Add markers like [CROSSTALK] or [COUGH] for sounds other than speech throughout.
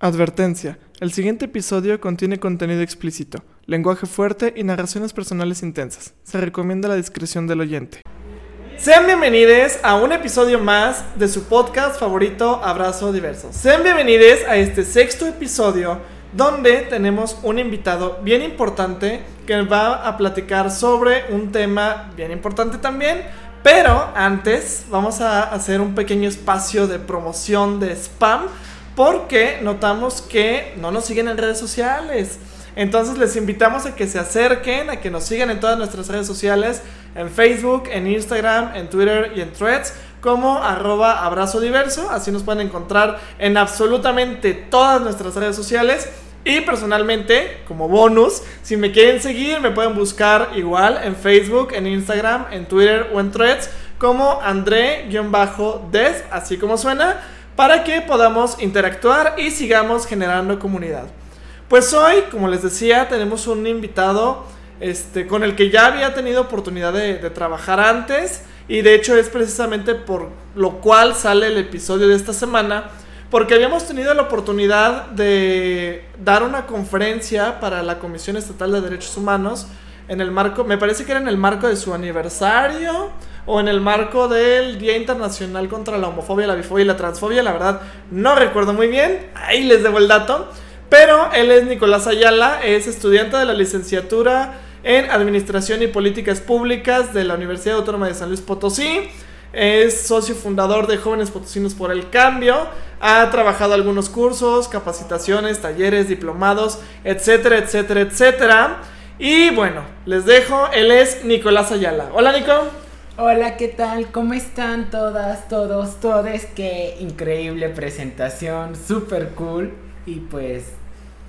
Advertencia. El siguiente episodio contiene contenido explícito, lenguaje fuerte y narraciones personales intensas. Se recomienda la discreción del oyente. Sean bienvenidos a un episodio más de su podcast favorito Abrazo Diverso. Sean bienvenidos a este sexto episodio donde tenemos un invitado bien importante que va a platicar sobre un tema bien importante también. Pero antes vamos a hacer un pequeño espacio de promoción de spam porque notamos que no nos siguen en redes sociales. Entonces les invitamos a que se acerquen, a que nos sigan en todas nuestras redes sociales, en Facebook, en Instagram, en Twitter y en Threads, como arroba abrazo diverso. Así nos pueden encontrar en absolutamente todas nuestras redes sociales. Y personalmente, como bonus, si me quieren seguir, me pueden buscar igual en Facebook, en Instagram, en Twitter o en Threads, como André-Des, así como suena para que podamos interactuar y sigamos generando comunidad. Pues hoy, como les decía, tenemos un invitado este, con el que ya había tenido oportunidad de, trabajar antes y de hecho es precisamente por lo cual sale el episodio de esta semana, porque habíamos tenido la oportunidad de dar una conferencia para la Comisión Estatal de Derechos Humanos en el marco, me parece que era en el marco de su aniversario o en el marco del Día Internacional contra la Homofobia, la Bifobia y la Transfobia, la verdad no recuerdo muy bien, ahí les debo el dato, pero él es Nicolás Ayala, es estudiante de la licenciatura en Administración y Políticas Públicas de la Universidad Autónoma de San Luis Potosí. Es socio fundador de Jóvenes Potosinos por el Cambio. Ha trabajado algunos cursos, capacitaciones, talleres, diplomados, etcétera, etcétera, etcétera. Y bueno, les dejo. Él es Nicolás Ayala. Hola, Nico. Hola, ¿qué tal? ¿Cómo están todas, todos, todes? Qué increíble presentación, súper cool. Y pues,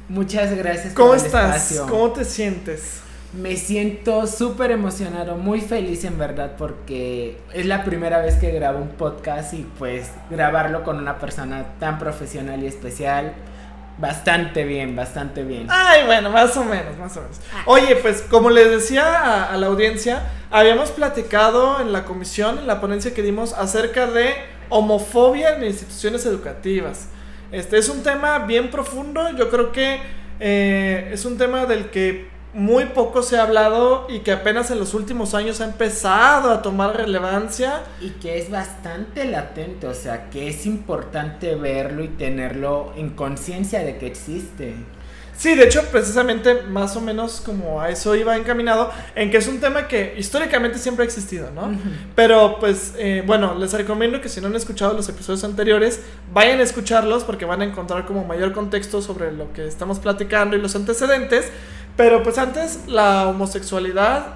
muchas gracias ¿Cómo estás? ¿Cómo te sientes? Me siento súper emocionado, muy feliz en verdad, porque es la primera vez que grabo un podcast y pues grabarlo con una persona tan profesional y especial Bastante bien, bastante bien. Ay, bueno, más o menos, más o menos. Ah. Oye, pues como les decía a, la audiencia, habíamos platicado en la comisión, en la ponencia que dimos, acerca de homofobia en instituciones educativas. Este es un tema bien profundo, yo creo que eh, es un tema del que muy poco se ha hablado y que apenas en los últimos años ha empezado a tomar relevancia. Y que es bastante latente, o sea, que es importante verlo y tenerlo en conciencia de que existe. Sí, de hecho, precisamente más o menos como a eso iba encaminado, en que es un tema que históricamente siempre ha existido, ¿no? Pero pues, eh, bueno, les recomiendo que si no han escuchado los episodios anteriores, vayan a escucharlos porque van a encontrar como mayor contexto sobre lo que estamos platicando y los antecedentes. Pero pues antes la homosexualidad,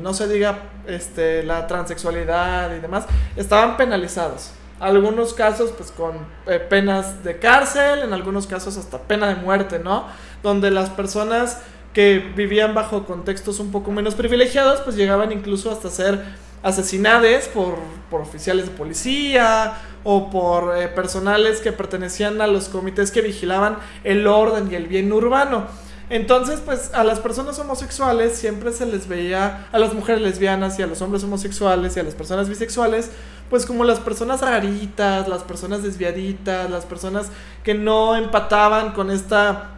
no se diga este, la transexualidad y demás, estaban penalizados. Algunos casos pues con eh, penas de cárcel, en algunos casos hasta pena de muerte, ¿no? Donde las personas que vivían bajo contextos un poco menos privilegiados pues llegaban incluso hasta ser asesinadas por, por oficiales de policía o por eh, personales que pertenecían a los comités que vigilaban el orden y el bien urbano. Entonces, pues a las personas homosexuales siempre se les veía, a las mujeres lesbianas y a los hombres homosexuales y a las personas bisexuales, pues como las personas raritas, las personas desviaditas, las personas que no empataban con esta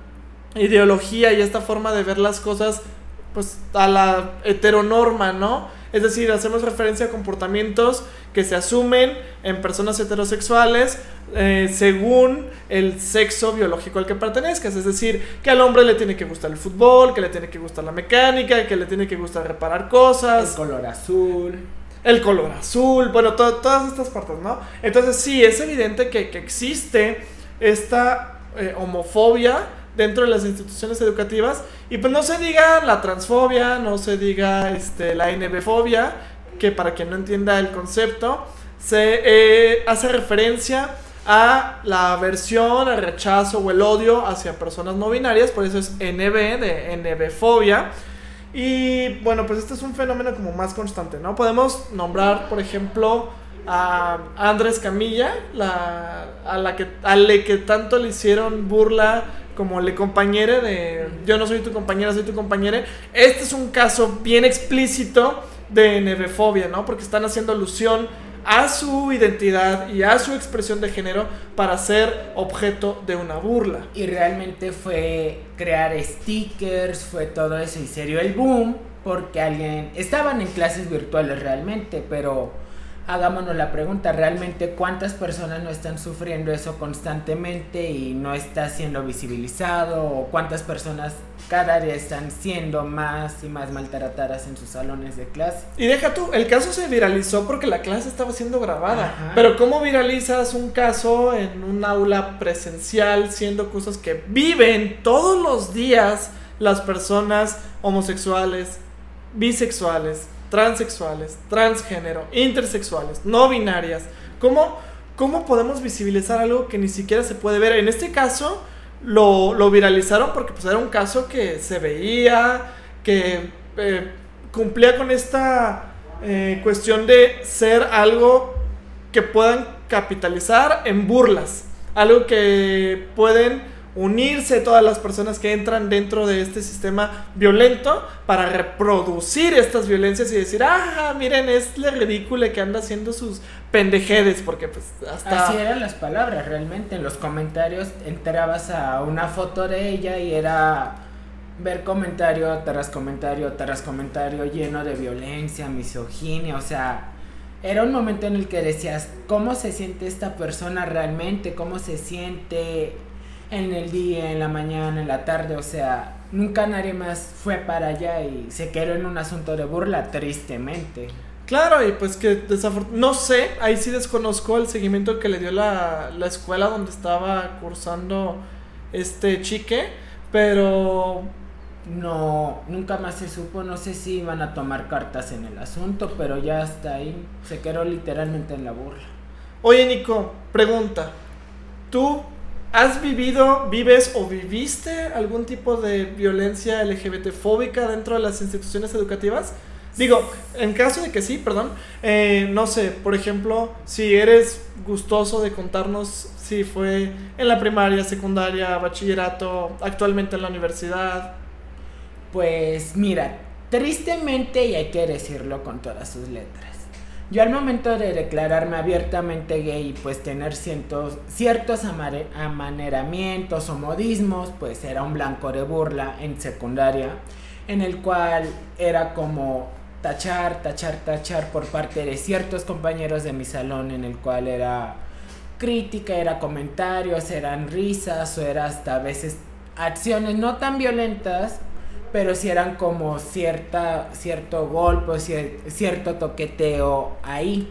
ideología y esta forma de ver las cosas, pues a la heteronorma, ¿no? Es decir, hacemos referencia a comportamientos que se asumen en personas heterosexuales eh, según el sexo biológico al que pertenezcas. Es decir, que al hombre le tiene que gustar el fútbol, que le tiene que gustar la mecánica, que le tiene que gustar reparar cosas. El color azul. El color azul, bueno, todas estas partes, ¿no? Entonces sí, es evidente que, existe esta eh, homofobia dentro de las instituciones educativas. Y pues no se diga la transfobia, no se diga este, la NBfobia, que para quien no entienda el concepto, se eh, hace referencia a la aversión, el rechazo o el odio hacia personas no binarias, por eso es NB de NBfobia. Y bueno, pues este es un fenómeno como más constante, ¿no? Podemos nombrar, por ejemplo, a Andrés Camilla, la, a la que, a la que tanto le hicieron burla como le compañere de yo no soy tu compañera, soy tu compañera. Este es un caso bien explícito de nevefobia, ¿no? Porque están haciendo alusión a su identidad y a su expresión de género para ser objeto de una burla. Y realmente fue crear stickers, fue todo eso y serio el boom porque alguien estaban en clases virtuales realmente, pero hagámonos la pregunta, ¿realmente cuántas personas no están sufriendo eso constantemente y no está siendo visibilizado? ¿O cuántas personas cada día están siendo más y más maltratadas en sus salones de clase? Y deja tú, el caso se viralizó porque la clase estaba siendo grabada. Pero ¿cómo viralizas un caso en un aula presencial siendo cosas que viven todos los días las personas homosexuales, bisexuales, transexuales, transgénero, intersexuales, no binarias. ¿Cómo, ¿Cómo podemos visibilizar algo que ni siquiera se puede ver? En este caso lo, lo viralizaron porque pues, era un caso que se veía, que eh, cumplía con esta eh, cuestión de ser algo que puedan capitalizar en burlas, algo que pueden unirse todas las personas que entran dentro de este sistema violento para reproducir estas violencias y decir, ah, miren, es la ridícula que anda haciendo sus pendejedes, porque pues hasta... Así eran las palabras, realmente, en los comentarios entrabas a una foto de ella y era ver comentario tras comentario tras comentario lleno de violencia, misoginia, o sea, era un momento en el que decías, ¿cómo se siente esta persona realmente? ¿Cómo se siente en el día, en la mañana, en la tarde, o sea, nunca nadie más fue para allá y se quedó en un asunto de burla, tristemente. Claro, y pues que desafortunadamente, no sé, ahí sí desconozco el seguimiento que le dio la, la escuela donde estaba cursando este chique, pero... No, nunca más se supo, no sé si iban a tomar cartas en el asunto, pero ya hasta ahí se quedó literalmente en la burla. Oye Nico, pregunta, ¿tú ¿Has vivido, vives o viviste algún tipo de violencia LGBT fóbica dentro de las instituciones educativas? Digo, en caso de que sí, perdón, eh, no sé, por ejemplo, si eres gustoso de contarnos si fue en la primaria, secundaria, bachillerato, actualmente en la universidad. Pues mira, tristemente, y hay que decirlo con todas sus letras, yo al momento de declararme abiertamente gay y pues tener ciertos, ciertos amaneramientos o modismos, pues era un blanco de burla en secundaria, en el cual era como tachar, tachar, tachar por parte de ciertos compañeros de mi salón, en el cual era crítica, era comentarios, eran risas o era hasta a veces acciones no tan violentas, pero si eran como cierta, cierto golpe, cierto toqueteo ahí.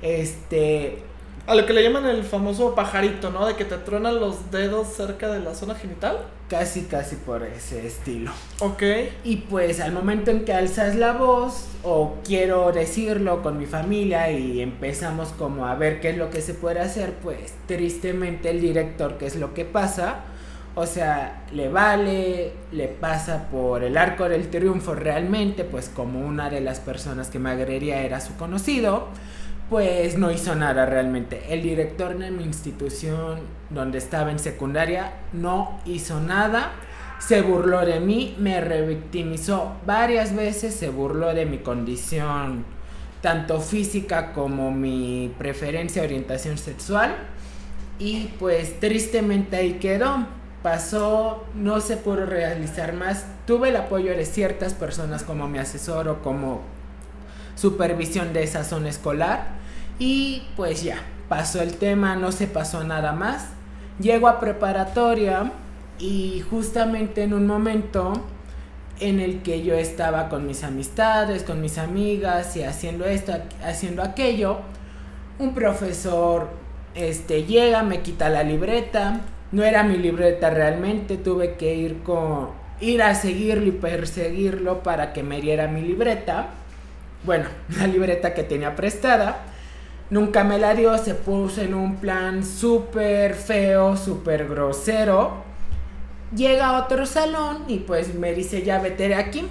Este. A lo que le llaman el famoso pajarito, ¿no? De que te truenan los dedos cerca de la zona genital. Casi, casi por ese estilo. Ok. Y pues al momento en que alzas la voz, o quiero decirlo con mi familia y empezamos como a ver qué es lo que se puede hacer, pues tristemente el director, ¿qué es lo que pasa? O sea, le vale, le pasa por el arco del triunfo realmente, pues como una de las personas que me agrería era su conocido, pues no hizo nada realmente. El director de mi institución donde estaba en secundaria no hizo nada. Se burló de mí, me revictimizó varias veces, se burló de mi condición, tanto física como mi preferencia, orientación sexual. Y pues tristemente ahí quedó pasó, no se pudo realizar más. Tuve el apoyo de ciertas personas como mi asesor o como supervisión de esa zona escolar y pues ya, pasó el tema, no se pasó nada más. Llego a preparatoria y justamente en un momento en el que yo estaba con mis amistades, con mis amigas y haciendo esto, haciendo aquello, un profesor este llega, me quita la libreta, no era mi libreta realmente, tuve que ir con ir a seguirlo y perseguirlo para que me diera mi libreta. Bueno, [LAUGHS] la libreta que tenía prestada. Nunca me la dio, se puso en un plan súper feo, súper grosero. Llega a otro salón y pues me dice, ya vete de aquí.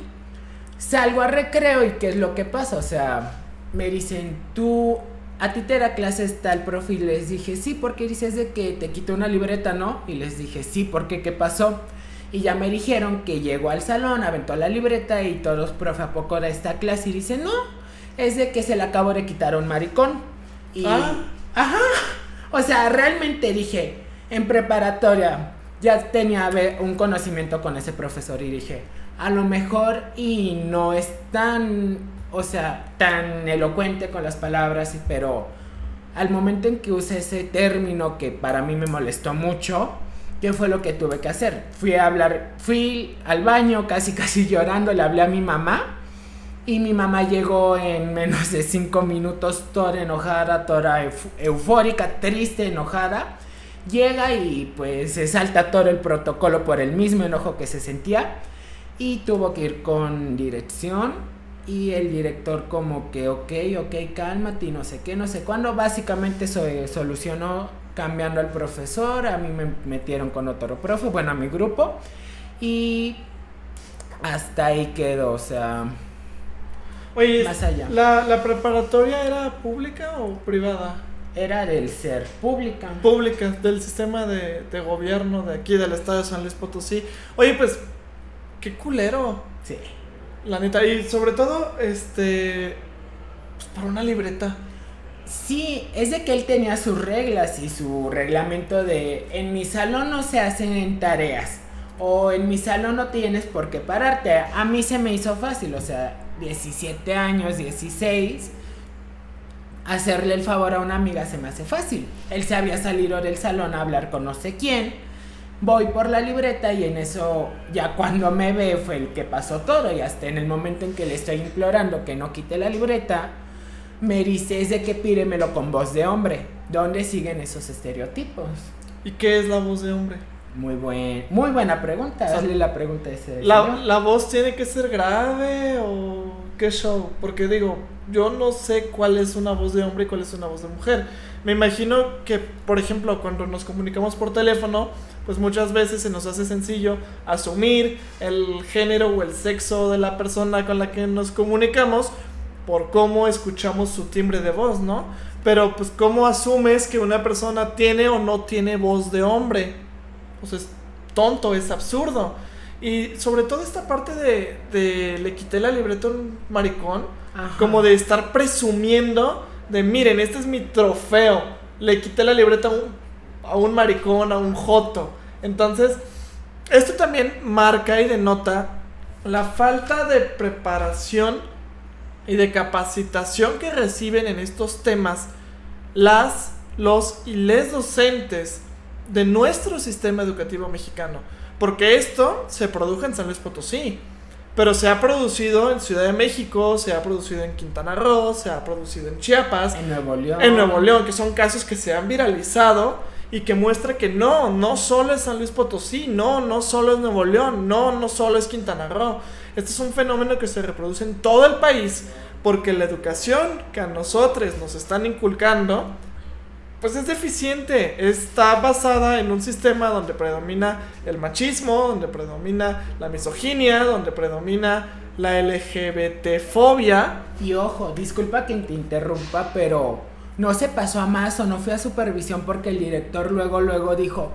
Salgo a recreo y ¿qué es lo que pasa? O sea, me dicen, tú a ti te da clases tal profe y les dije, sí, porque dices de que te quitó una libreta, ¿no? Y les dije, sí, porque qué pasó. Y ya me dijeron que llegó al salón, aventó la libreta y todos, profe, ¿a poco da esta clase? Y dice, no, es de que se le acabó de quitar a un maricón. Y, Ah. ajá. O sea, realmente dije, en preparatoria ya tenía un conocimiento con ese profesor y dije, a lo mejor y no es tan, o sea, tan elocuente con las palabras, pero al momento en que usé ese término que para mí me molestó mucho, ¿qué fue lo que tuve que hacer? Fui a hablar, fui al baño casi casi [LAUGHS] llorando, le hablé a mi mamá y mi mamá llegó en menos de cinco minutos toda enojada, toda euf- eufórica, triste, enojada. Llega y pues se salta todo el protocolo por el mismo enojo que se sentía y tuvo que ir con dirección y el director como que ok, ok, cálmate y no sé qué, no sé cuándo. Básicamente se solucionó cambiando al profesor, a mí me metieron con otro profe, bueno, a mi grupo y hasta ahí quedó, o sea... Oye, Más allá. ¿la, ¿la preparatoria era pública o privada? Era del ser pública. Pública, del sistema de, de gobierno de aquí, del estado de San Luis Potosí. Oye, pues, qué culero, Sí. La neta. Y sobre todo, este, pues para una libreta. Sí, es de que él tenía sus reglas y su reglamento de en mi salón no se hacen tareas o en mi salón no tienes por qué pararte. A mí se me hizo fácil, o sea, 17 años, 16, hacerle el favor a una amiga se me hace fácil. Él se había salido del salón a hablar con no sé quién. Voy por la libreta y en eso ya cuando me ve fue el que pasó todo y hasta en el momento en que le estoy implorando que no quite la libreta, me dice es de que pídemelo con voz de hombre. ¿Dónde siguen esos estereotipos? ¿Y qué es la voz de hombre? Muy buen, muy buena pregunta. O sea, Hazle la pregunta a ese ¿La, señor. ¿La voz tiene que ser grave o qué show? Porque digo, yo no sé cuál es una voz de hombre y cuál es una voz de mujer. Me imagino que, por ejemplo, cuando nos comunicamos por teléfono, pues muchas veces se nos hace sencillo asumir el género o el sexo de la persona con la que nos comunicamos por cómo escuchamos su timbre de voz, ¿no? Pero pues cómo asumes que una persona tiene o no tiene voz de hombre. Pues es tonto, es absurdo. Y sobre todo esta parte de, de le quité la libreta a un maricón, Ajá. como de estar presumiendo de miren, este es mi trofeo. Le quité la libreta a un, a un maricón, a un joto. Entonces, esto también marca y denota la falta de preparación y de capacitación que reciben en estos temas las, los y les docentes de nuestro sistema educativo mexicano. Porque esto se produjo en San Luis Potosí, pero se ha producido en Ciudad de México, se ha producido en Quintana Roo, se ha producido en Chiapas, En Nuevo León. en Nuevo León, que son casos que se han viralizado y que muestra que no, no solo es San Luis Potosí, no, no solo es Nuevo León, no, no solo es Quintana Roo. Este es un fenómeno que se reproduce en todo el país porque la educación que a nosotros nos están inculcando pues es deficiente, está basada en un sistema donde predomina el machismo, donde predomina la misoginia, donde predomina la LGBT-fobia. Y ojo, disculpa que te interrumpa, pero no se pasó a más o no fue a supervisión porque el director luego, luego dijo,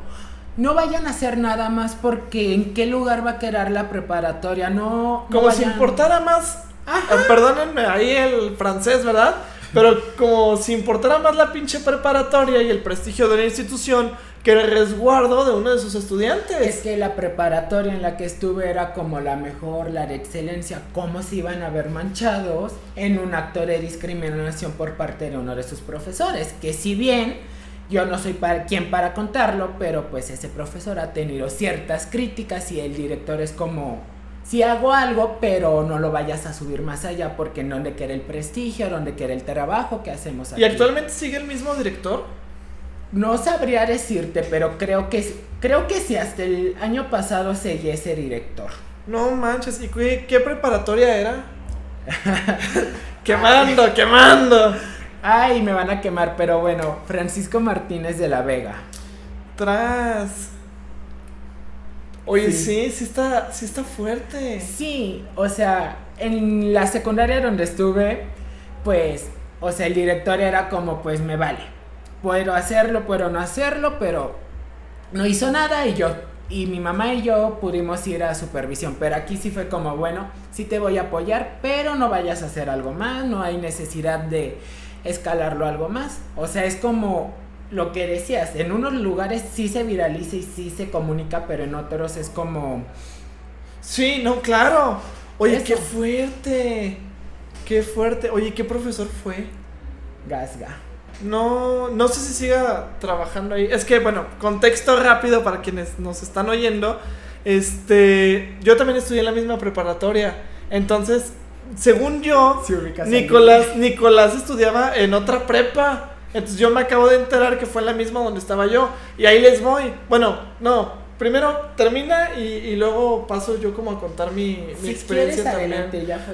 no vayan a hacer nada más porque en qué lugar va a quedar la preparatoria, no... no Como si importara más. Ajá. eh, Perdónenme ahí el francés, ¿verdad? Pero como si importara más la pinche preparatoria y el prestigio de la institución que el resguardo de uno de sus estudiantes. Es que la preparatoria en la que estuve era como la mejor, la de excelencia. ¿Cómo se iban a ver manchados en un acto de discriminación por parte de uno de sus profesores? Que si bien yo no soy para, quien para contarlo, pero pues ese profesor ha tenido ciertas críticas y el director es como, si hago algo, pero no lo vayas a subir más allá porque en donde quiere el prestigio, donde quiere el trabajo que hacemos aquí. ¿Y actualmente sigue el mismo director? No sabría decirte, pero creo que creo que sí, hasta el año pasado seguí ese director. No manches, ¿y qué, qué preparatoria era? [LAUGHS] quemando, quemando. Ay, me van a quemar, pero bueno, Francisco Martínez de la Vega. Tras. Oye, Sí. sí, sí, está, sí está fuerte. Sí, o sea, en la secundaria donde estuve, pues, o sea, el director era como, pues me vale. Puedo hacerlo, puedo no hacerlo, pero no hizo nada y yo y mi mamá y yo pudimos ir a supervisión, pero aquí sí fue como, bueno, sí te voy a apoyar, pero no vayas a hacer algo más, no hay necesidad de escalarlo algo más. O sea, es como lo que decías, en unos lugares sí se viraliza y sí se comunica, pero en otros es como... Sí, no, claro. Oye, qué fuerte. Qué fuerte. Oye, ¿qué profesor fue? Gasga. No, no sé si siga trabajando ahí. Es que, bueno, contexto rápido para quienes nos están oyendo. Este, yo también estudié en la misma preparatoria. Entonces, según yo, Nicolás, Nicolás estudiaba en otra prepa. Entonces yo me acabo de enterar que fue en la misma donde estaba yo. Y ahí les voy. Bueno, no, primero termina y, luego paso yo como a contar mi, experiencia también.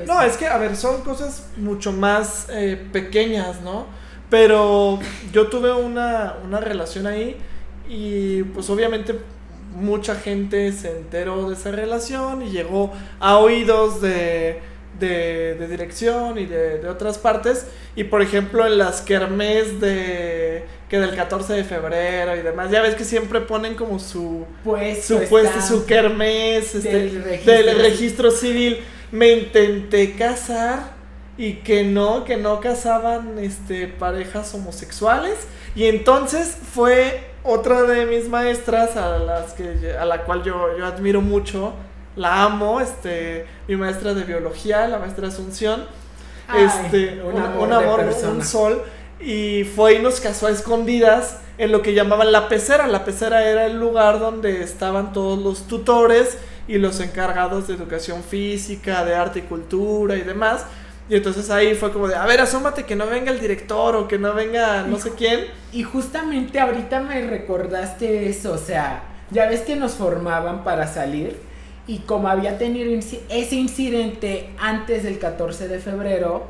no, es que, a ver, son cosas mucho más eh, pequeñas, ¿no? Pero yo tuve una, una relación ahí y pues obviamente mucha gente se enteró de esa relación y llegó a oídos de, de, dirección y de, de, otras partes. Y por ejemplo en las kermés de que del 14 de febrero y demás, ya ves que siempre ponen como su puesto, su, puesto, su kermés este, del registro civil. Me intenté casar y que no, que no casaban este, parejas homosexuales. Y entonces fue otra de mis maestras a las que a la cual yo, yo admiro mucho, la amo, este, mi maestra de biología, la maestra Asunción, este, un amor, un, sol, y fue y nos casó a escondidas en lo que llamaban la pecera. La pecera era el lugar donde estaban todos los tutores y los encargados de educación física, de arte y cultura y demás. Y entonces ahí fue como de, a ver, asómate que no venga el director o que no venga no sé quién. Y justamente ahorita me recordaste eso, o sea, ya ves que nos formaban para salir y como había tenido ese incidente antes del 14 de febrero,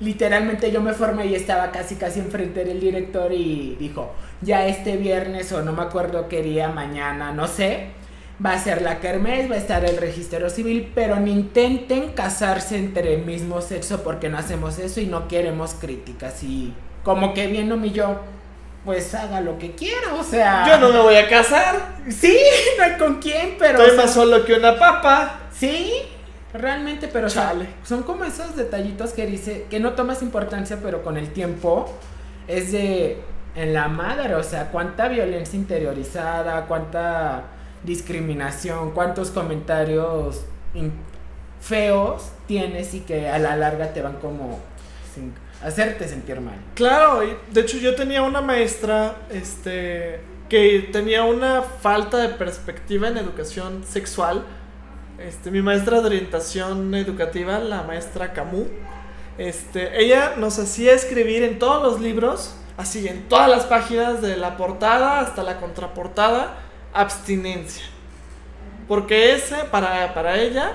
literalmente yo me formé y estaba casi casi enfrente del director y dijo, ya este viernes o no me acuerdo qué día, mañana, no sé, va a ser la kermés, va a estar el registro civil, pero ni intenten casarse entre el mismo sexo porque no hacemos eso y no queremos críticas y como que viendo yo, pues haga lo que quiera, o sea... Yo no me voy a casar. Sí, [LAUGHS] no hay con quién, pero... Estoy más solo que una papa. Sí, realmente, pero son como esos detallitos que dice, que no tomas importancia, pero con el tiempo es de... En la madre, o sea, cuánta violencia interiorizada, cuánta discriminación, cuántos comentarios feos tienes y que a la larga te van como hacerte sentir mal. Claro, de hecho yo tenía una maestra este que tenía una falta de perspectiva en educación sexual. Este, mi maestra de orientación educativa, la maestra Camus, este, ella nos hacía escribir en todos los libros, así en todas las páginas de la portada hasta la contraportada, abstinencia. Porque ese, para, para ella,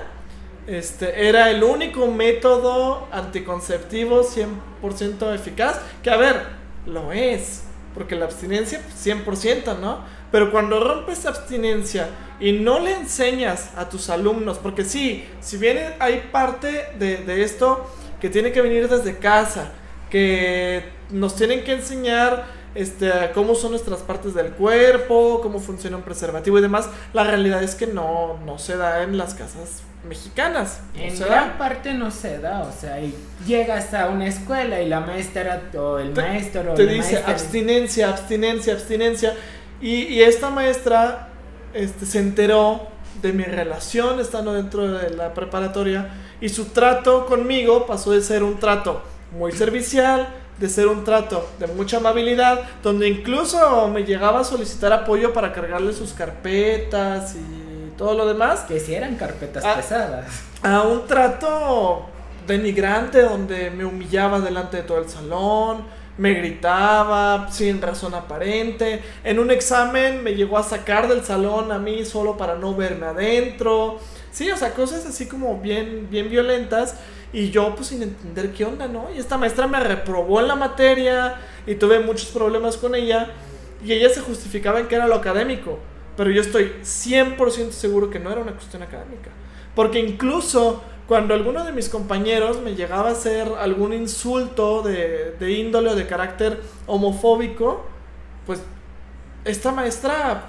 este, era el único método anticonceptivo 100% eficaz. Que a ver, lo es. Porque la abstinencia, 100%, ¿no? Pero cuando rompes abstinencia y no le enseñas a tus alumnos, porque sí, si bien hay parte de, de esto que tiene que venir desde casa, que nos tienen que enseñar este, cómo son nuestras partes del cuerpo, cómo funciona un preservativo y demás, la realidad es que no, no se da en las casas mexicanas. en gran parte no se da, o sea, y llegas a una escuela y la maestra o el maestro te dice abstinencia, abstinencia, abstinencia. Y, y, esta maestra este, se enteró de mi relación estando dentro de la preparatoria y su trato conmigo pasó de ser un trato muy servicial, de ser un trato de mucha amabilidad, donde incluso me llegaba a solicitar apoyo para cargarle sus carpetas y todo lo demás. Que si eran carpetas pesadas. A un trato denigrante donde me humillaba delante de todo el salón, me gritaba sin razón aparente. En un examen me llegó a sacar del salón a mí solo para no verme adentro. Sí, o sea, cosas así como bien, bien violentas. Y yo pues sin entender qué onda, ¿no? Y esta maestra me reprobó en la materia y tuve muchos problemas con ella. Y ella se justificaba en que era lo académico. Pero yo estoy 100% seguro que no era una cuestión académica. Porque incluso cuando alguno de mis compañeros me llegaba a hacer algún insulto de, de índole o de carácter homofóbico, pues esta maestra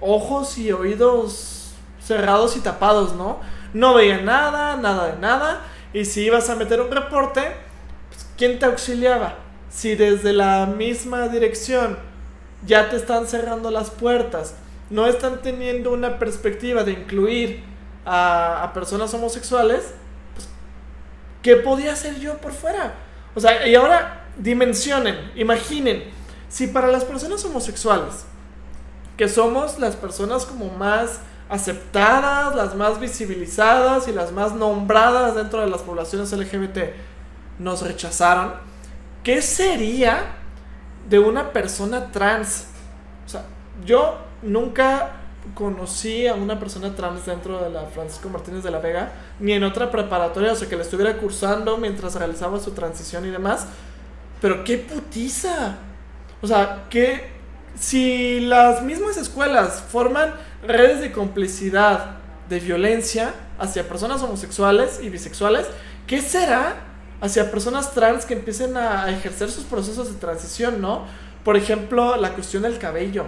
ojos y oídos cerrados y tapados, ¿no? No veía nada, nada de nada. Y si ibas a meter un reporte, pues, ¿quién te auxiliaba? Si desde la misma dirección ya te están cerrando las puertas, no están teniendo una perspectiva de incluir a, personas homosexuales, pues, ¿qué podía hacer yo por fuera? O sea, y ahora dimensionen, imaginen, si para las personas homosexuales, que somos las personas como más aceptadas, las más visibilizadas y las más nombradas dentro de las poblaciones LGBT, nos rechazaron, ¿qué sería de una persona trans? O sea, yo nunca conocí a una persona trans dentro de la Francisco Martínez de la Vega, ni en otra preparatoria, o sea, que la estuviera cursando mientras realizaba su transición y demás. Pero qué putiza. O sea, que si las mismas escuelas forman redes de complicidad, de violencia hacia personas homosexuales y bisexuales, ¿qué será hacia personas trans que empiecen a ejercer sus procesos de transición, no? Por ejemplo, la cuestión del cabello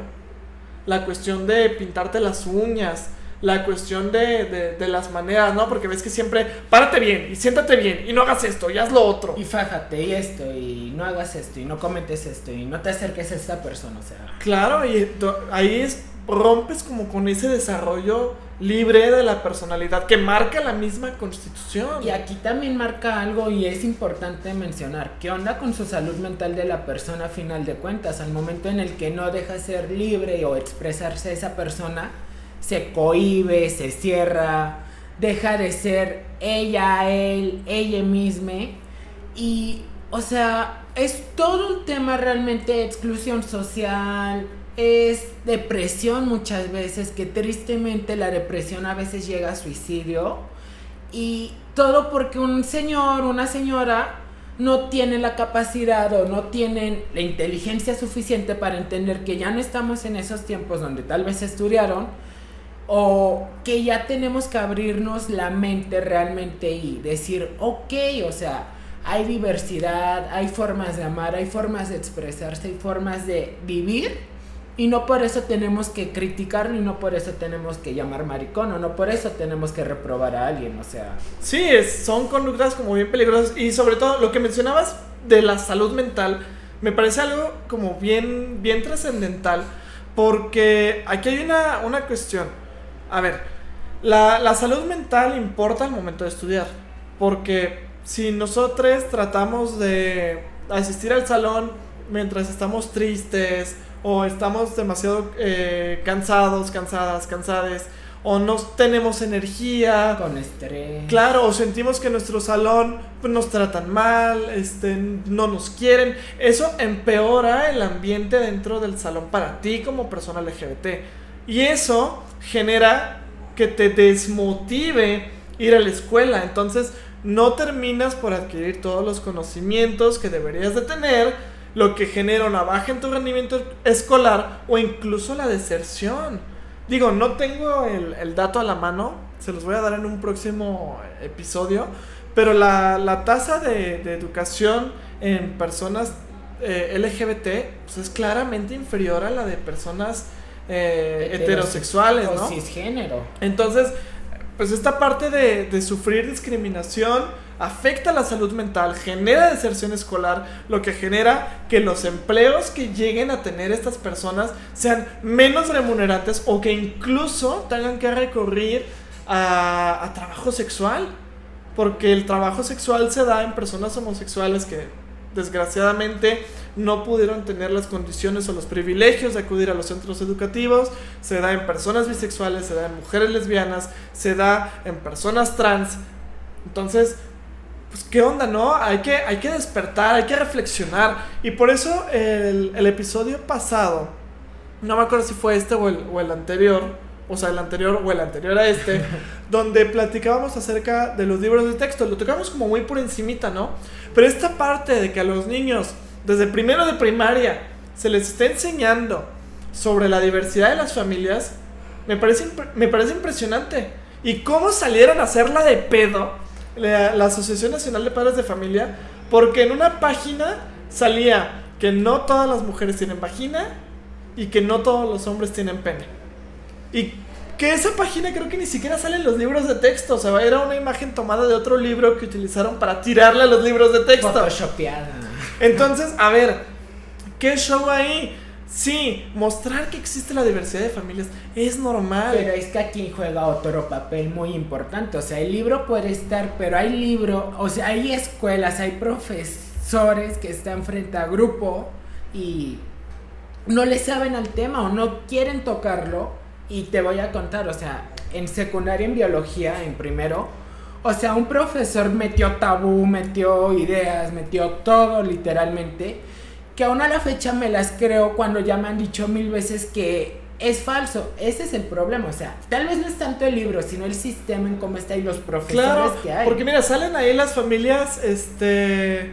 la cuestión de pintarte las uñas, la cuestión de, de, las maneras, ¿no? Porque ves que siempre, párate bien y siéntate bien y no hagas esto y haz lo otro. Y fájate y esto y no hagas esto y no cometes esto y no te acerques a esta persona, o sea. Claro, y ahí es, rompes como con ese desarrollo libre de la personalidad que marca la misma constitución. Y aquí también marca algo y es importante mencionar, ¿qué onda con su salud mental de la persona a final de cuentas? Al momento en el que no deja ser libre o expresarse esa persona, se cohíbe, se cierra, deja de ser ella, él, ella misma. Y, o sea, es todo un tema realmente de exclusión social, es depresión muchas veces, que tristemente la depresión a veces llega a suicidio. Y todo porque un señor, una señora no tiene la capacidad o no tienen la inteligencia suficiente para entender que ya no estamos en esos tiempos donde tal vez estudiaron o que ya tenemos que abrirnos la mente realmente y decir, ok, o sea, hay diversidad, hay formas de amar, hay formas de expresarse, hay formas de vivir y no por eso tenemos que criticarlo y no por eso tenemos que llamar maricón o no por eso tenemos que reprobar a alguien, o sea. Sí, son conductas como bien peligrosas y sobre todo lo que mencionabas de la salud mental me parece algo como bien, bien trascendental porque aquí hay una, una cuestión. A ver, la, la salud mental importa al momento de estudiar porque si nosotros tratamos de asistir al salón mientras estamos tristes, o estamos demasiado eh, cansados, cansadas, cansades, o no tenemos energía. Con estrés. Claro, o sentimos que nuestro salón pues, nos tratan mal, este, no nos quieren. Eso empeora el ambiente dentro del salón para ti como persona LGBT. Y eso genera que te desmotive ir a la escuela. Entonces no terminas por adquirir todos los conocimientos que deberías de tener lo que genera una baja en tu rendimiento escolar o incluso la deserción. Digo, no tengo el, dato a la mano, se los voy a dar en un próximo episodio, pero la, tasa de, educación en personas eh, LGBT pues, es claramente inferior a la de personas eh, heterosexuales, ¿no? cisgénero. Entonces, pues esta parte de, sufrir discriminación afecta la salud mental, genera deserción escolar, lo que genera que los empleos que lleguen a tener estas personas sean menos remunerantes o que incluso tengan que recurrir a, trabajo sexual. Porque el trabajo sexual se da en personas homosexuales que desgraciadamente no pudieron tener las condiciones o los privilegios de acudir a los centros educativos, se da en personas bisexuales, se da en mujeres lesbianas, se da en personas trans. Entonces, pues qué onda, ¿no? Hay que, hay que despertar, hay que reflexionar. Y por eso el, el episodio pasado, no me acuerdo si fue este o el, o el, anterior, o sea, el anterior o el anterior a este, [LAUGHS] donde platicábamos acerca de los libros de texto. Lo tocamos como muy por encimita, ¿no? Pero esta parte de que a los niños, desde primero de primaria, se les está enseñando sobre la diversidad de las familias, me parece, me parece impresionante. Y cómo salieron a hacerla de pedo la, Asociación Nacional de Padres de Familia porque en una página salía que no todas las mujeres tienen vagina y que no todos los hombres tienen pene. Y que esa página creo que ni siquiera sale en los libros de texto. O sea, era una imagen tomada de otro libro que utilizaron para tirarle a los libros de texto. Photoshopeada. Entonces, a ver, ¿qué show ahí? Sí, mostrar que existe la diversidad de familias es normal. Pero es que aquí juega otro papel muy importante. O sea, el libro puede estar, pero hay libro, o sea, hay escuelas, hay profesores que están frente a grupo y no le saben al tema o no quieren tocarlo. Y te voy a contar, o sea, en secundaria, en biología, en primero, o sea, un profesor metió tabú, metió ideas, metió todo literalmente que aún a la fecha me las creo cuando ya me han dicho mil veces que es falso. Ese es el problema. O sea, tal vez no es tanto el libro, sino el sistema en cómo está y los profesores que hay. Porque mira, salen ahí las familias este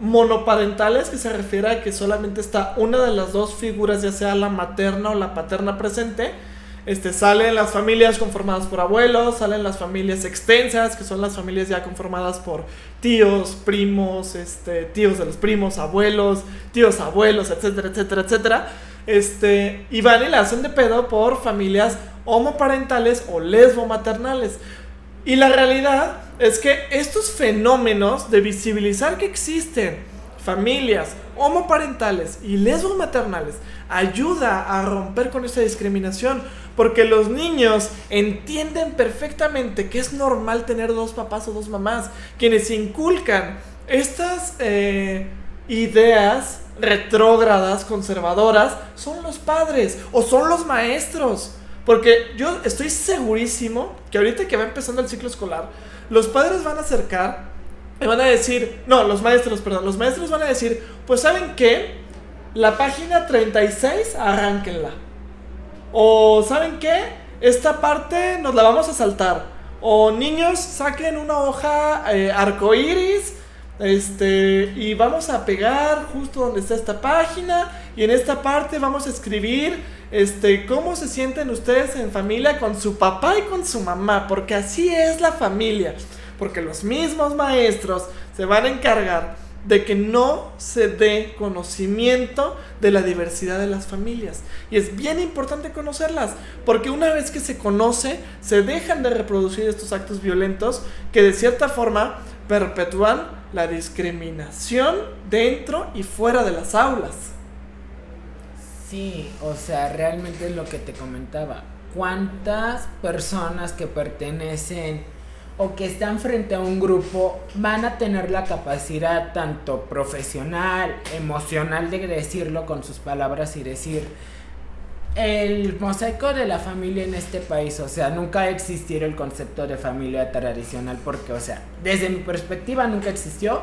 monoparentales que se refiere a que solamente está una de las dos figuras, ya sea la materna o la paterna presente este, salen las familias conformadas por abuelos, salen las familias extensas, que son las familias ya conformadas por tíos, primos, este, tíos de los primos, abuelos, tíos abuelos, etcétera, etcétera, etcétera. Este, y van y la hacen de pedo por familias homoparentales o lesbomaternales. Y la realidad es que estos fenómenos de visibilizar que existen familias homoparentales y lesbomaternales ayuda a romper con esta discriminación porque los niños entienden perfectamente que es normal tener dos papás o dos mamás. Quienes inculcan estas eh, ideas retrógradas, conservadoras, son los padres o son los maestros. Porque yo estoy segurísimo que ahorita que va empezando el ciclo escolar, los padres van a acercar y van a decir, no, los maestros, perdón, los maestros van a decir, pues saben qué, la página 36, arránquenla. O ¿saben qué? Esta parte nos la vamos a saltar. O niños, saquen una hoja eh, arcoiris. Este, y vamos a pegar justo donde está esta página. Y en esta parte vamos a escribir este, cómo se sienten ustedes en familia con su papá y con su mamá. Porque así es la familia. Porque los mismos maestros se van a encargar de que no se dé conocimiento de la diversidad de las familias. Y es bien importante conocerlas, porque una vez que se conoce, se dejan de reproducir estos actos violentos que de cierta forma perpetúan la discriminación dentro y fuera de las aulas. Sí, o sea, realmente lo que te comentaba. ¿Cuántas personas que pertenecen o que están frente a un grupo van a tener la capacidad tanto profesional, emocional de decirlo con sus palabras y decir el mosaico de la familia en este país, o sea, nunca existió el concepto de familia tradicional porque, o sea, desde mi perspectiva nunca existió.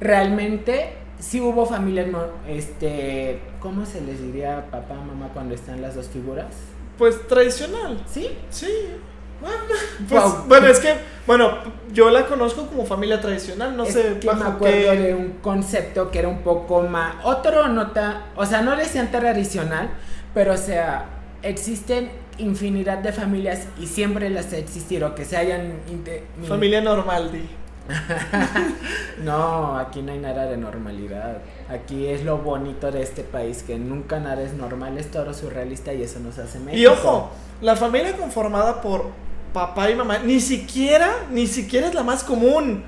Realmente sí hubo familias, este, ¿cómo se les diría papá, mamá cuando están las dos figuras? Pues tradicional. ¿Sí? Sí. Pues, bueno, es que, bueno, yo la conozco como familia tradicional, no sé. Que me acuerdo de un concepto que era un poco más. Otro nota, o sea, no decían tradicional, pero o sea, existen infinidad de familias y siempre las existieron, que se hayan. Familia normal, di. [LAUGHS] no, aquí no hay nada de normalidad. Aquí es lo bonito de este país, que nunca nada es normal, es todo surrealista y eso nos hace México. Y ojo, la familia conformada por papá y mamá, ni siquiera, ni siquiera es la más común.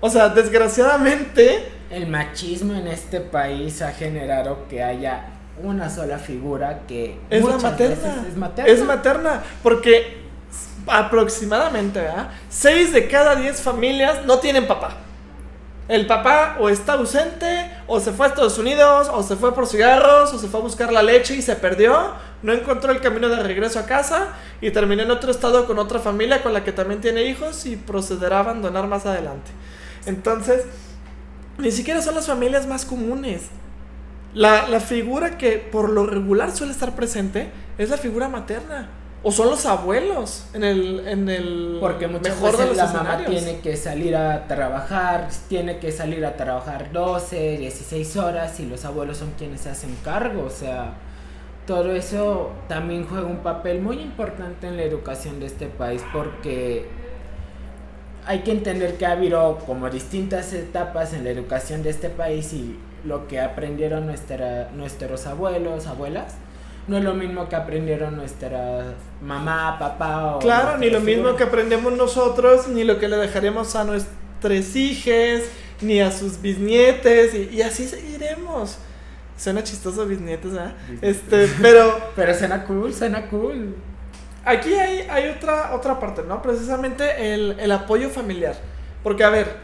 O sea, desgraciadamente... El machismo en este país ha generado que haya una sola figura que... Es la materna. Es materna. Es materna, porque aproximadamente, ¿verdad? 6 de cada 10 familias no tienen papá. El papá o está ausente, o se fue a Estados Unidos, o se fue por cigarros, o se fue a buscar la leche y se perdió, no encontró el camino de regreso a casa y terminó en otro estado con otra familia con la que también tiene hijos y procederá a abandonar más adelante. Entonces, ni siquiera son las familias más comunes. La, la figura que por lo regular suele estar presente es la figura materna. O son los abuelos en el, en el Porque muchas mejor veces la mamá tiene que salir a trabajar, tiene que salir a trabajar 12, 16 horas y los abuelos son quienes se hacen cargo. O sea, todo eso también juega un papel muy importante en la educación de este país porque hay que entender que ha habido como distintas etapas en la educación de este país y lo que aprendieron nuestra, nuestros abuelos, abuelas no es lo mismo que aprendieron nuestra mamá, papá o... Claro, ni lo mismo que aprendemos nosotros, ni lo que le dejaremos a nuestros hijos, ni a sus bisnietes, y, así seguiremos. Suena chistoso bisnietes, ¿verdad? Este, [LAUGHS] pero... pero suena cool, suena cool. Aquí hay, hay otra, otra parte, ¿no? Precisamente el, el apoyo familiar. Porque, a ver,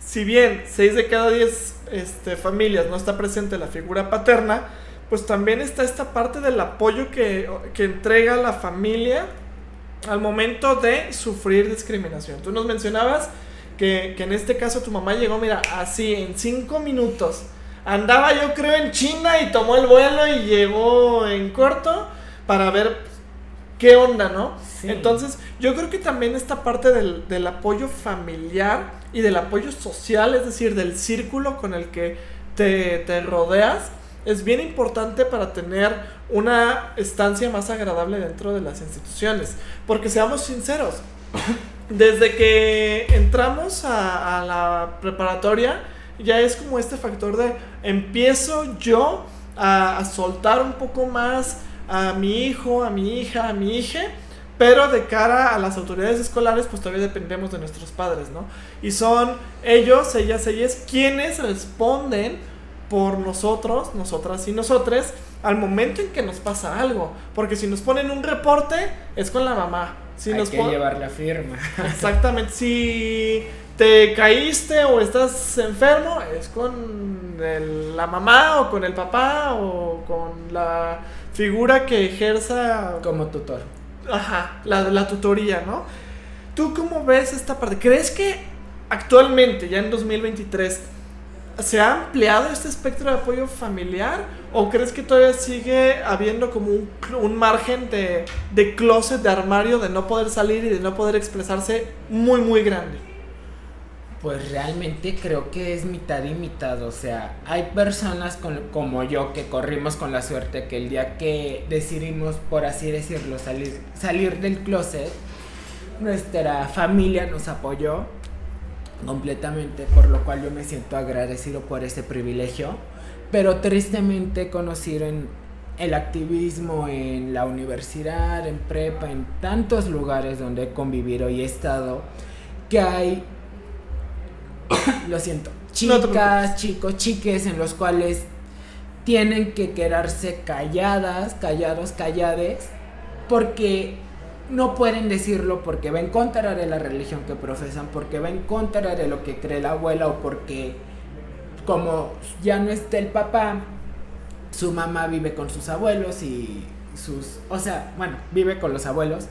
si bien 6 de cada 10 este, familias no está presente la figura paterna, pues también está esta parte del apoyo que, entrega la familia al momento de sufrir discriminación. Tú nos mencionabas que, en este caso tu mamá llegó, mira, así en cinco minutos. Andaba yo creo en China y tomó el vuelo y llegó en corto para ver qué onda, ¿no? Entonces yo creo que también esta parte del, del apoyo familiar y del apoyo social, es decir, del círculo con el que te, te rodeas, es bien importante para tener una estancia más agradable dentro de las instituciones. Porque seamos sinceros, [COUGHS] desde que entramos a, la preparatoria, ya es como este factor de empiezo yo a, a, soltar un poco más a mi hijo, a mi hija, a mi hija, pero de cara a las autoridades escolares, pues todavía dependemos de nuestros padres, ¿no? Y son ellos, ellas, ellas, quienes responden por nosotros, nosotras y nosotres al momento en que nos pasa algo. Porque si nos ponen un reporte, es con la mamá. Si Hay nos que llevar la firma. Exactamente. Si te caíste o estás enfermo, es con la mamá o con el papá o con la figura que ejerza... Como tutor. Ajá, la, la tutoría, ¿no? ¿Tú cómo ves esta parte? ¿Crees que actualmente, ya en 2023, ¿Se ha ampliado este espectro de apoyo familiar? ¿O crees que todavía sigue habiendo como un, margen de, de, closet, de armario, de no poder salir y de no poder expresarse muy, muy grande? Pues realmente creo que es mitad y mitad. O sea, hay personas como yo que corrimos con la suerte que el día que decidimos, por así decirlo, salir, del closet, nuestra familia nos apoyó completamente, por lo cual yo me siento agradecido por ese privilegio, pero tristemente conocido en el activismo en la universidad, en prepa, en tantos lugares donde he convivido y he estado, que hay, lo siento, chicas, chicos, chiques en los cuales tienen que quedarse calladas, callados, callades, porque no pueden decirlo porque va en contra de la religión que profesan, porque va en contra de lo que cree la abuela o porque como ya no está el papá, su mamá vive con sus abuelos y sus, o sea, bueno, vive con los abuelos,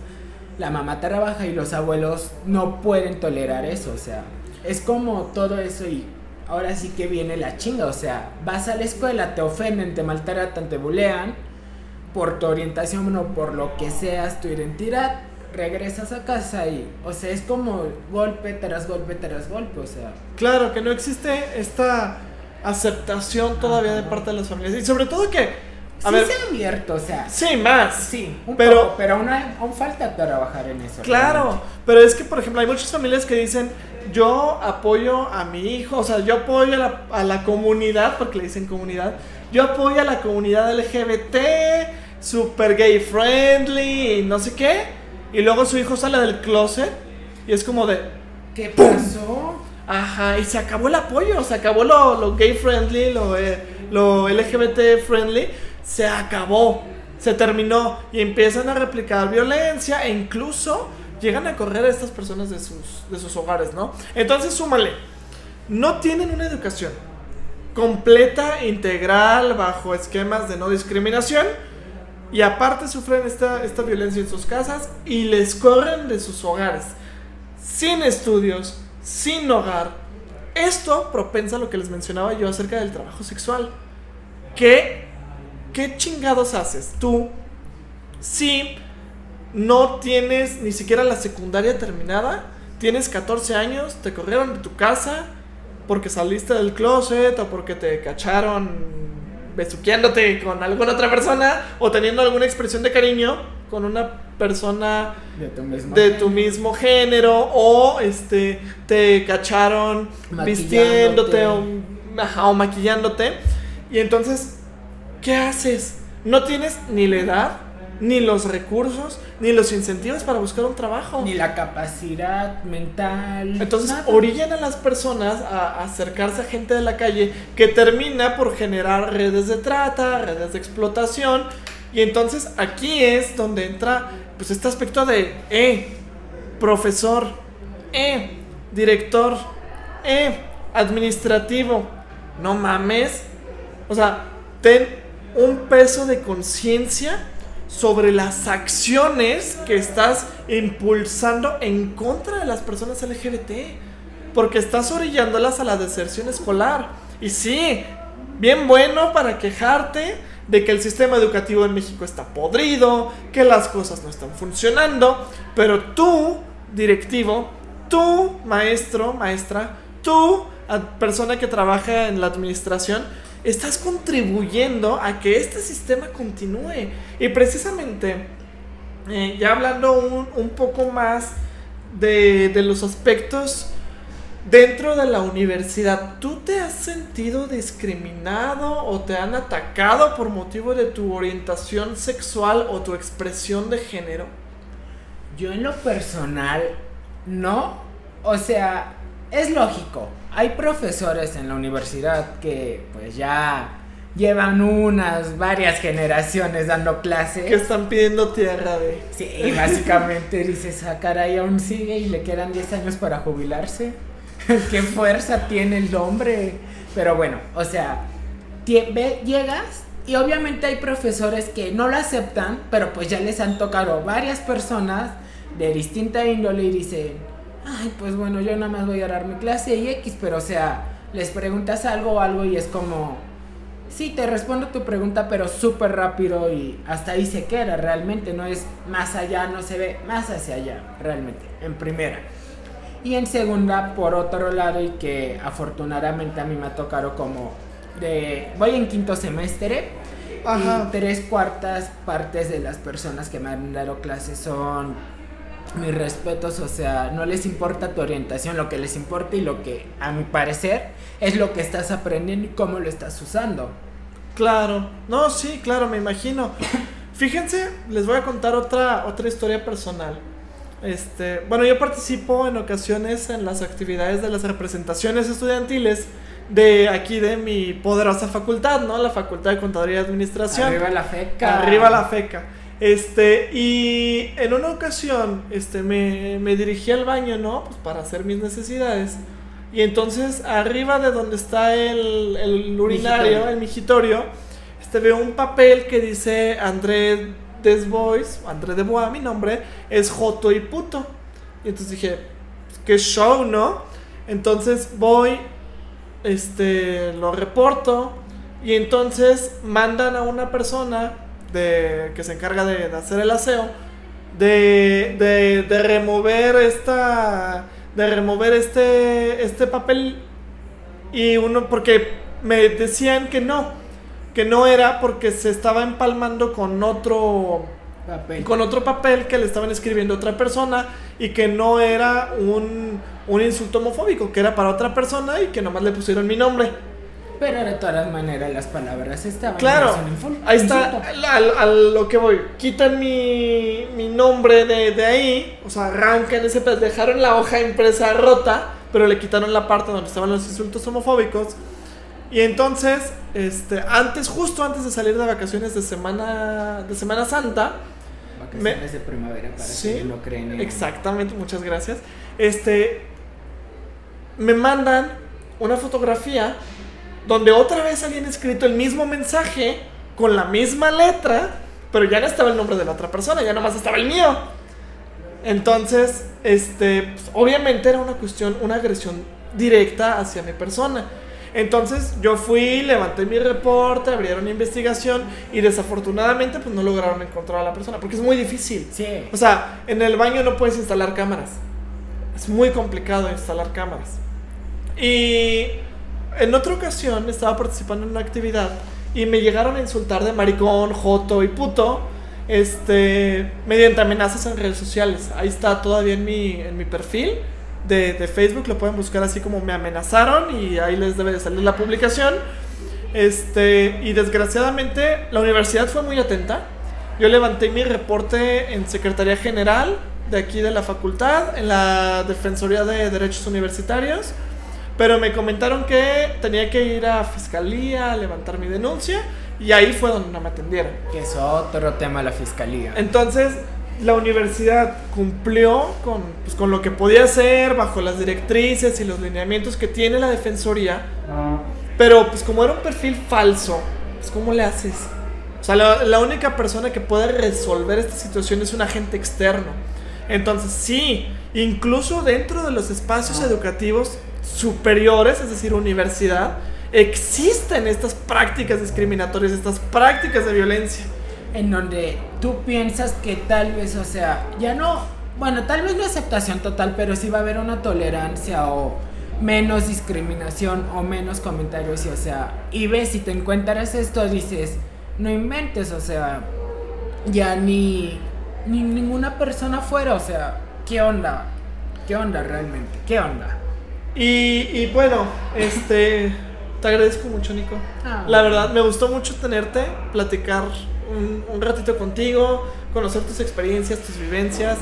la mamá trabaja y los abuelos no pueden tolerar eso, o sea, es como todo eso y ahora sí que viene la chinga, o sea, vas a la escuela, te ofenden, te maltratan, te bulean por tu orientación o por lo que seas tu identidad, regresas a casa y, o sea, es como golpe tras golpe tras golpe, o sea. Claro, que no existe esta aceptación todavía de parte de las familias. Y sobre todo que... A sí se ha abierto, o sea. Sí, más. Sí, un pero, poco, pero aún, aún falta trabajar en eso. Claro, pero es que, por ejemplo, hay muchas familias que dicen, yo apoyo a mi hijo, o sea, yo apoyo a la, a la comunidad, porque le dicen comunidad, yo apoyo a la comunidad LGBT, super gay friendly y no sé qué. Y luego su hijo sale del closet y es como de... ¿Qué pasó? Ajá, y se acabó el apoyo, se acabó lo, gay friendly, lo, eh, lo LGBT friendly, se acabó, se terminó y empiezan a replicar violencia e incluso llegan a correr a estas personas de sus, de sus hogares, ¿no? Entonces súmale, no tienen una educación completa, integral, bajo esquemas de no discriminación, y aparte sufren esta, esta violencia en sus casas y les corren de sus hogares. Sin estudios, sin hogar. Esto propensa a lo que les mencionaba yo acerca del trabajo sexual. ¿Qué, qué chingados haces tú si no tienes ni siquiera la secundaria terminada? Tienes 14 años, te corrieron de tu casa porque saliste del closet o porque te cacharon besuqueándote con alguna otra persona o teniendo alguna expresión de cariño con una persona de tu mismo, género o este te cacharon vistiéndote o, o maquillándote y entonces ¿qué haces? no tienes ni la edad, ni los recursos, ni los incentivos para buscar un trabajo. Ni la capacidad mental. Entonces orillan a las personas a, acercarse a gente de la calle que termina por generar redes de trata, redes de explotación. Y entonces aquí es donde entra pues este aspecto de, eh, profesor, eh, director, eh, administrativo. No mames. O sea, ten un peso de conciencia sobre las acciones que estás impulsando en contra de las personas LGBT. Porque estás orillándolas a la deserción escolar. Y sí, bien bueno para quejarte de que el sistema educativo en México está podrido, que las cosas no están funcionando, pero tú, directivo, tú, maestro, maestra, tú, persona que trabaja en la administración, estás contribuyendo a que este sistema continúe. Y precisamente, eh, ya hablando un, poco más de, de, los aspectos dentro de la universidad, ¿tú te has sentido discriminado o te han atacado por motivo de tu orientación sexual o tu expresión de género? Yo en lo personal, no. O sea, es lógico hay profesores en la universidad que pues ya llevan unas varias generaciones dando clases. Que están pidiendo tierra de... Sí, básicamente dices, ah, caray, aún sigue y le quedan 10 años para jubilarse. [LAUGHS] ¿Qué fuerza tiene el hombre? Pero bueno, o sea, llegas y obviamente hay profesores que no lo aceptan, pero pues ya les han tocado varias personas de distinta índole y dicen, ay, pues bueno, yo nada más voy a dar mi clase y X, pero o sea, les preguntas algo o algo y es como, sí, te respondo tu pregunta, pero súper rápido y hasta ahí se queda realmente, no es más allá, no se ve más hacia allá, realmente, en primera. Y en segunda, por otro lado, y que afortunadamente a mí me ha tocado como de, voy en quinto semestre, y tres cuartas partes de las personas que me han dado clases son mis respetos, o sea, no les importa tu orientación, lo que les importa y lo que, a mi parecer, es lo que estás aprendiendo y cómo lo estás usando. Claro, no, sí, claro, me imagino. Fíjense, les voy a contar otra, otra historia personal. Este, bueno, yo participo en ocasiones en las actividades de las representaciones estudiantiles de aquí de mi poderosa facultad, ¿no? La Facultad de Contaduría y Administración. Arriba la feca. Arriba la feca. Este, y en una ocasión, este, me, me dirigí al baño, ¿no? Pues para hacer mis necesidades. Y entonces, arriba de donde está el, el urinario, el migitorio, este, veo un papel que dice André Desbois, André de Bois, mi nombre, es Joto y puto. Y entonces dije, pues, qué show, ¿no? Entonces voy, este, lo reporto. Y entonces mandan a una persona de, que se encarga de, hacer el aseo, de, de, remover esta, de remover este, este papel y uno, porque me decían que no, que no era porque se estaba empalmando con otro papel. con otro papel que le estaban escribiendo a otra persona y que no era un, un insulto homofóbico, que era para otra persona y que nomás le pusieron mi nombre. Pero de todas maneras las palabras estaban. Claro, ahí está a, lo que voy. Quitan mi, mi nombre de, de, ahí, o sea, arrancan ese dejaron la hoja impresa rota, pero le quitaron la parte donde estaban los insultos homofóbicos. Y entonces, este, antes, justo antes de salir de vacaciones de Semana, de semana Santa, vacaciones de primavera para ¿sí? que no creen Exactamente, muchas gracias. Este, me mandan una fotografía donde otra vez habían escrito el mismo mensaje con la misma letra, pero ya no estaba el nombre de la otra persona, ya nomás estaba el mío. Entonces, este, pues, obviamente era una cuestión, una agresión directa hacia mi persona. Entonces yo fui, levanté mi reporte, abrieron investigación y desafortunadamente pues no lograron encontrar a la persona porque es muy difícil. Sí. O sea, en el baño no puedes instalar cámaras. Es muy complicado instalar cámaras. Y en otra ocasión estaba participando en una actividad y me llegaron a insultar de maricón, joto y puto, este, mediante amenazas en redes sociales. Ahí está todavía en mi, en mi perfil de, de Facebook, lo pueden buscar así como me amenazaron y ahí les debe de salir la publicación. Este, y desgraciadamente la universidad fue muy atenta. Yo levanté mi reporte en Secretaría General de aquí de la facultad, en la Defensoría de Derechos Universitarios, pero me comentaron que tenía que ir a Fiscalía a levantar mi denuncia y ahí fue donde no me atendieron. Que es otro tema la Fiscalía. Entonces, la universidad cumplió con, pues, con lo que podía hacer bajo las directrices y los lineamientos que tiene la Defensoría, pero pues como era un perfil falso, pues ¿cómo le haces? O sea, la, la única persona que puede resolver esta situación es un agente externo. Entonces, sí, incluso dentro de los espacios educativos superiores, es decir, universidad, existen estas prácticas discriminatorias, estas prácticas de violencia. En donde tú piensas que tal vez, o sea, ya no, bueno, tal vez no aceptación total, pero sí va a haber una tolerancia o menos discriminación o menos comentarios, y, o sea, y ves si te encuentras esto, dices, no inventes, o sea, ya ni ni ninguna persona fuera, o sea, ¿qué onda? ¿Qué onda realmente? ¿Qué onda? Y, bueno, este, te agradezco mucho, Nico. Ah, La verdad, me gustó mucho tenerte, platicar un, un, ratito contigo, conocer tus experiencias, tus vivencias.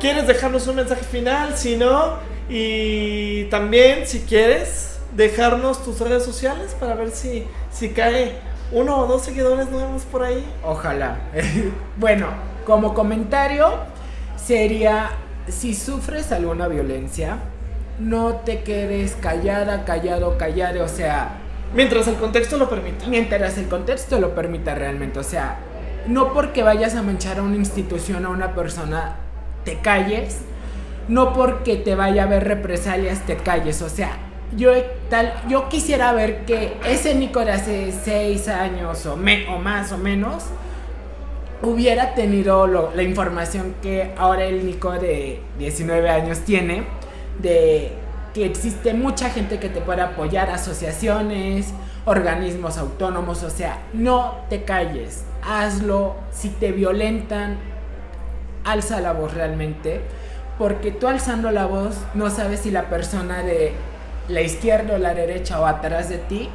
¿Quieres dejarnos un mensaje final? Si no, y también, si quieres, dejarnos tus redes sociales para ver si, si cae uno o dos seguidores nuevos por ahí. Ojalá. [LAUGHS] bueno, como comentario, sería, si sufres alguna violencia, no te quedes callada, callado, callado, o sea... Mientras el contexto lo permita. Mientras el contexto lo permita realmente, o sea, no porque vayas a manchar a una institución, a una persona, te calles, no porque te vaya a haber represalias, te calles, o sea, yo, tal, yo quisiera ver que ese Nico de hace seis años o, me, o más o menos hubiera tenido la información que ahora el Nico de 19 años tiene, de que existe mucha gente que te puede apoyar, asociaciones, organismos autónomos, o sea, no te calles, hazlo, si te violentan, alza la voz realmente, porque tú alzando la voz no sabes si la persona de la izquierda o la derecha o atrás de ti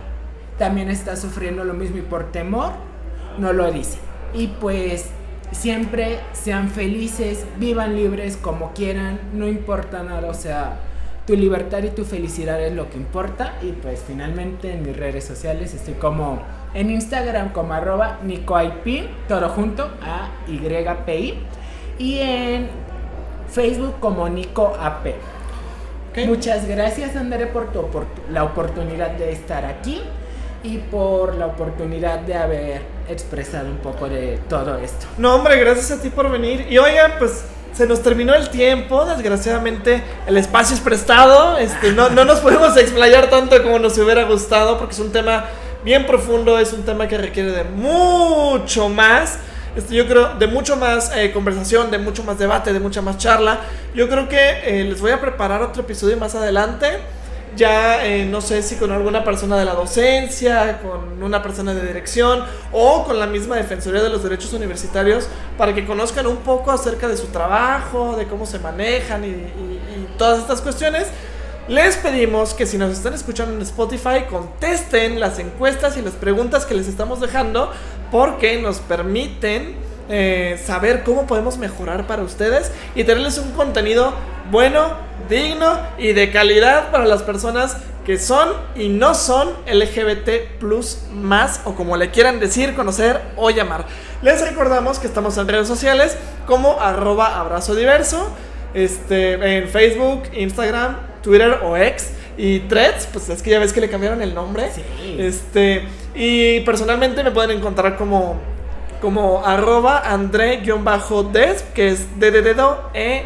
también está sufriendo lo mismo y por temor no lo dice. Y pues siempre sean felices, vivan libres como quieran, no importa nada, o sea, tu libertad y tu felicidad es lo que importa. Y pues finalmente en mis redes sociales estoy como en Instagram como arroba NicoIP, todo junto, A Y Y en Facebook como NicoAP. Muchas gracias André por, tu, por la oportunidad de estar aquí y por la oportunidad de haber expresado un poco de todo esto. No, hombre, gracias a ti por venir. Y oigan, pues se nos terminó el tiempo, desgraciadamente el espacio es prestado, este, no, no nos podemos explayar tanto como nos hubiera gustado porque es un tema bien profundo, es un tema que requiere de mucho más. Este, yo creo de mucho más eh, conversación, de mucho más debate, de mucha más charla. Yo creo que eh, les voy a preparar otro episodio más adelante ya eh, no sé si con alguna persona de la docencia, con una persona de dirección o con la misma Defensoría de los Derechos Universitarios para que conozcan un poco acerca de su trabajo, de cómo se manejan y, todas estas cuestiones. Les pedimos que si nos están escuchando en Spotify contesten las encuestas y las preguntas que les estamos dejando porque nos permiten eh, saber cómo podemos mejorar para ustedes y tenerles un contenido bueno, digno y de calidad para las personas que son y no son LGBT plus más o como le quieran decir, conocer o llamar. Les recordamos que estamos en redes sociales como arroba abrazo diverso, este, en Facebook, Instagram, Twitter o X. Y Threads, pues es que ya ves que le cambiaron el nombre. Este, y personalmente me pueden encontrar como, como arroba andré-des, que es de dedo e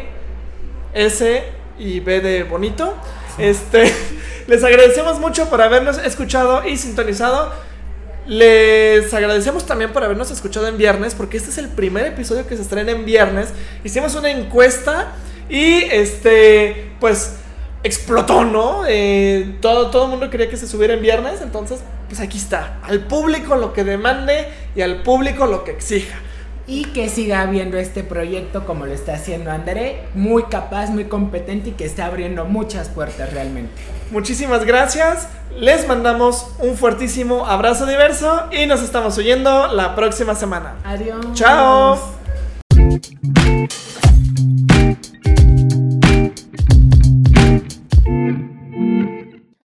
S y B de bonito. Este, [LAUGHS] les agradecemos mucho por habernos escuchado y sintonizado. Les agradecemos también por habernos escuchado en viernes, porque este es el primer episodio que se estrena en viernes. Hicimos una encuesta y este, pues explotó, ¿no? Eh, todo, todo el mundo quería que se subiera en viernes, entonces, pues aquí está. Al público lo que demande y al público lo que exija. y que siga viendo este proyecto como lo está haciendo André, muy capaz, muy competente y que está abriendo muchas puertas realmente. Muchísimas gracias, les mandamos un fuertísimo abrazo diverso y nos estamos oyendo la próxima semana. Adiós. Chao.